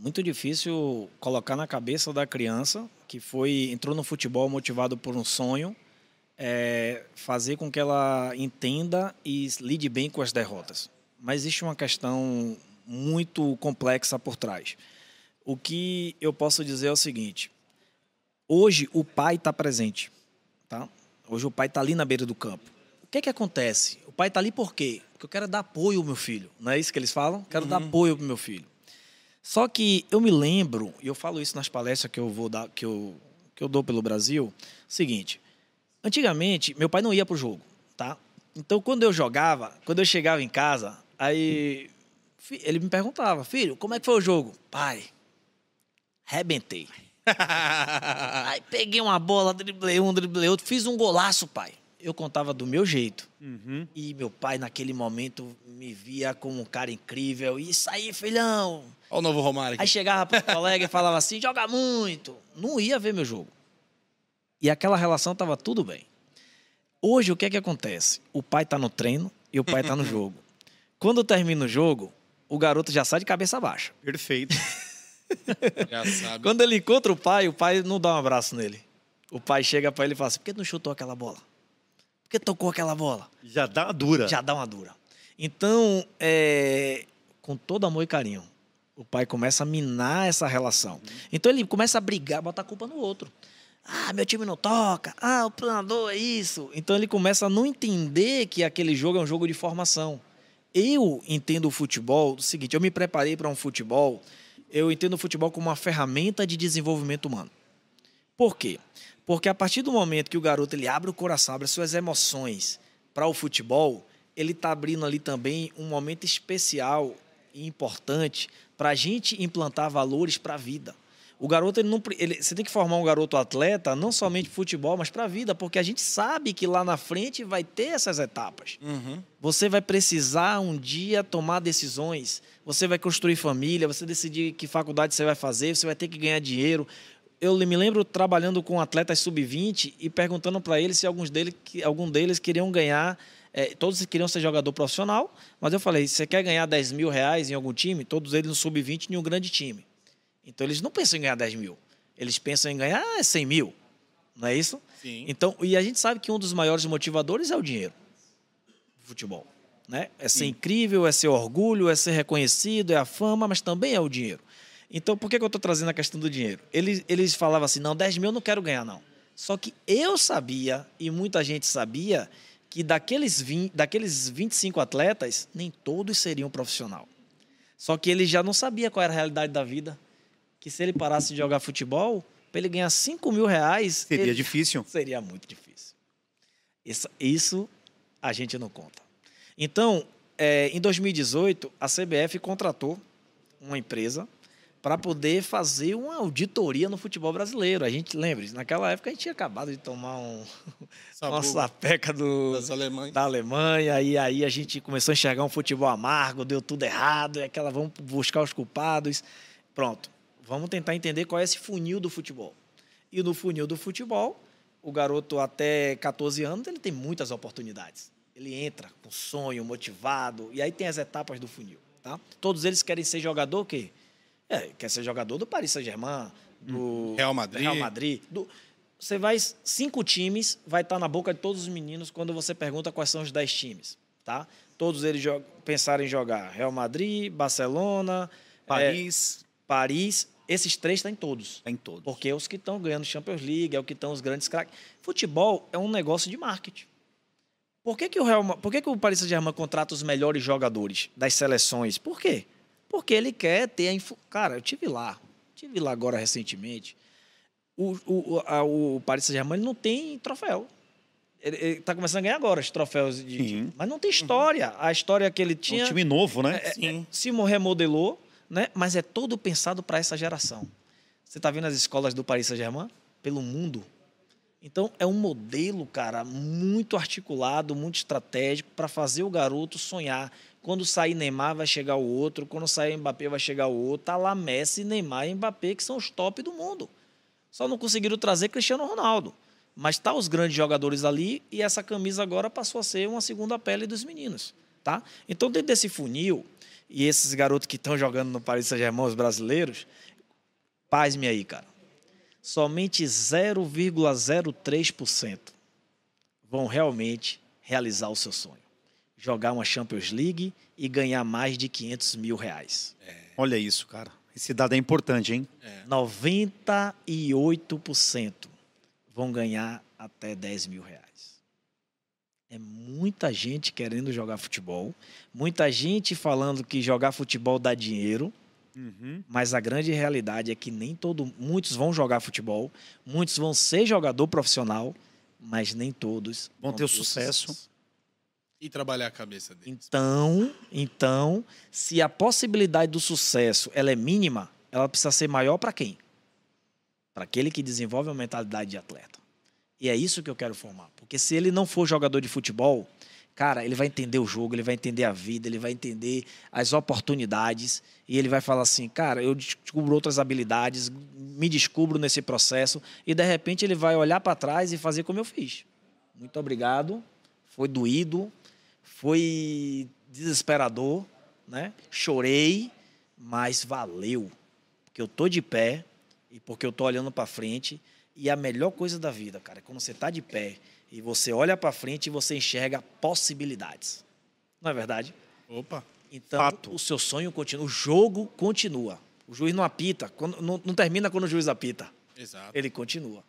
muito difícil colocar na cabeça da criança que foi entrou no futebol motivado por um sonho, é, fazer com que ela entenda e lide bem com as derrotas. Mas existe uma questão muito complexa por trás. O que eu posso dizer é o seguinte: hoje o pai está presente, tá? Hoje o pai está ali na beira do campo. O que é que acontece? O pai está ali por quê? Porque eu quero dar apoio ao meu filho. Não é isso que eles falam? Quero uhum. dar apoio ao meu filho. Só que eu me lembro, e eu falo isso nas palestras que eu vou dar, que eu, que eu dou pelo Brasil, seguinte. Antigamente, meu pai não ia pro jogo, tá? Então, quando eu jogava, quando eu chegava em casa, aí ele me perguntava, filho, como é que foi o jogo? Pai, rebentei. aí peguei uma bola, driblei um, driblei outro, fiz um golaço, pai eu contava do meu jeito. Uhum. E meu pai, naquele momento, me via como um cara incrível. Isso aí, filhão! Olha o novo Romário. Aqui. Aí chegava para o colega e falava assim: joga muito. Não ia ver meu jogo. E aquela relação estava tudo bem. Hoje, o que é que acontece? O pai está no treino e o pai está no jogo. Quando termina o jogo, o garoto já sai de cabeça baixa. Perfeito. já sabe. Quando ele encontra o pai, o pai não dá um abraço nele. O pai chega para ele e fala assim: por que não chutou aquela bola? Por que tocou aquela bola? Já dá uma dura. Já dá uma dura. Então, é, com todo amor e carinho, o pai começa a minar essa relação. Então ele começa a brigar, botar a culpa no outro. Ah, meu time não toca. Ah, o treinador é isso. Então ele começa a não entender que aquele jogo é um jogo de formação. Eu entendo o futebol do seguinte: eu me preparei para um futebol. Eu entendo o futebol como uma ferramenta de desenvolvimento humano. Por quê? Porque a partir do momento que o garoto ele abre o coração, abre suas emoções para o futebol, ele está abrindo ali também um momento especial e importante para a gente implantar valores para a vida. O garoto, ele não, ele, você tem que formar um garoto atleta, não somente futebol, mas para a vida, porque a gente sabe que lá na frente vai ter essas etapas. Uhum. Você vai precisar um dia tomar decisões, você vai construir família, você decidir que faculdade você vai fazer, você vai ter que ganhar dinheiro eu me lembro trabalhando com atletas sub-20 e perguntando para eles se alguns deles, algum deles queriam ganhar. É, todos queriam ser jogador profissional, mas eu falei: você quer ganhar 10 mil reais em algum time? Todos eles no sub-20 em um grande time. Então eles não pensam em ganhar 10 mil, eles pensam em ganhar 100 mil. Não é isso? Sim. Então, e a gente sabe que um dos maiores motivadores é o dinheiro. Futebol. Né? É ser Sim. incrível, é ser orgulho, é ser reconhecido, é a fama, mas também é o dinheiro. Então, por que, que eu estou trazendo a questão do dinheiro? Eles, eles falavam assim: não, 10 mil eu não quero ganhar, não. Só que eu sabia, e muita gente sabia, que daqueles, 20, daqueles 25 atletas, nem todos seriam profissional. Só que ele já não sabia qual era a realidade da vida. Que se ele parasse de jogar futebol, para ele ganhar 5 mil reais. Seria ele... difícil. Seria muito difícil. Isso, isso a gente não conta. Então, é, em 2018, a CBF contratou uma empresa para poder fazer uma auditoria no futebol brasileiro. A gente lembra, naquela época a gente tinha acabado de tomar um, uma sapeca do, da Alemanha, e aí a gente começou a enxergar um futebol amargo, deu tudo errado, e aquela vamos buscar os culpados. Pronto, vamos tentar entender qual é esse funil do futebol. E no funil do futebol, o garoto até 14 anos, ele tem muitas oportunidades. Ele entra com sonho, motivado, e aí tem as etapas do funil. Tá? Todos eles querem ser jogador o quê? É, quer ser jogador do Paris Saint-Germain, do hum. Real Madrid. Real Madrid do, você vai, cinco times, vai estar na boca de todos os meninos quando você pergunta quais são os dez times, tá? Todos eles pensaram em jogar Real Madrid, Barcelona, Paris. É, Paris, esses três estão tá em todos. Está em todos. Porque é os que estão ganhando Champions League, é o que estão os grandes craques. Futebol é um negócio de marketing. Por que, que o Real, por que, que o Paris Saint-Germain contrata os melhores jogadores das seleções? Por quê? Porque ele quer ter a. Influ... Cara, eu tive lá. Tive lá agora recentemente. O, o, a, o Paris Saint-Germain não tem troféu. Ele, está começando a ganhar agora os troféus de. Sim. Mas não tem história. A história que ele tinha. Um time novo, né? É, é Sim. É, se remodelou, né? Mas é todo pensado para essa geração. Você está vendo as escolas do Paris Saint-Germain? Pelo mundo. Então, é um modelo, cara, muito articulado, muito estratégico para fazer o garoto sonhar quando sair Neymar, vai chegar o outro. Quando sair Mbappé, vai chegar o outro. Tá lá Messi, Neymar e Mbappé, que são os top do mundo. Só não conseguiram trazer Cristiano Ronaldo. Mas tá os grandes jogadores ali e essa camisa agora passou a ser uma segunda pele dos meninos. Tá? Então, dentro desse funil, e esses garotos que estão jogando no Paris Saint-Germain, os brasileiros, paz-me aí, cara. Somente 0,03% vão realmente realizar o seu sonho. Jogar uma Champions League e ganhar mais de 500 mil reais. Olha isso, cara. Esse dado é importante, hein? 98% vão ganhar até 10 mil reais. É muita gente querendo jogar futebol, muita gente falando que jogar futebol dá dinheiro, Uhum. mas a grande realidade é que nem todo, muitos vão jogar futebol, muitos vão ser jogador profissional, mas nem todos Vão ter o sucesso. E trabalhar a cabeça dele. Então, então, se a possibilidade do sucesso ela é mínima, ela precisa ser maior para quem? Para aquele que desenvolve a mentalidade de atleta. E é isso que eu quero formar. Porque se ele não for jogador de futebol, cara, ele vai entender o jogo, ele vai entender a vida, ele vai entender as oportunidades e ele vai falar assim, cara, eu descubro outras habilidades, me descubro nesse processo e de repente ele vai olhar para trás e fazer como eu fiz. Muito obrigado. Foi doído, foi desesperador, né? Chorei, mas valeu, porque eu tô de pé e porque eu tô olhando para frente e a melhor coisa da vida, cara, é quando você tá de pé e você olha para frente e você enxerga possibilidades. Não é verdade? Opa. Então, Fato. o seu sonho continua, o jogo continua. O juiz não apita, quando- não, não termina quando o juiz apita. Exato. Ele continua.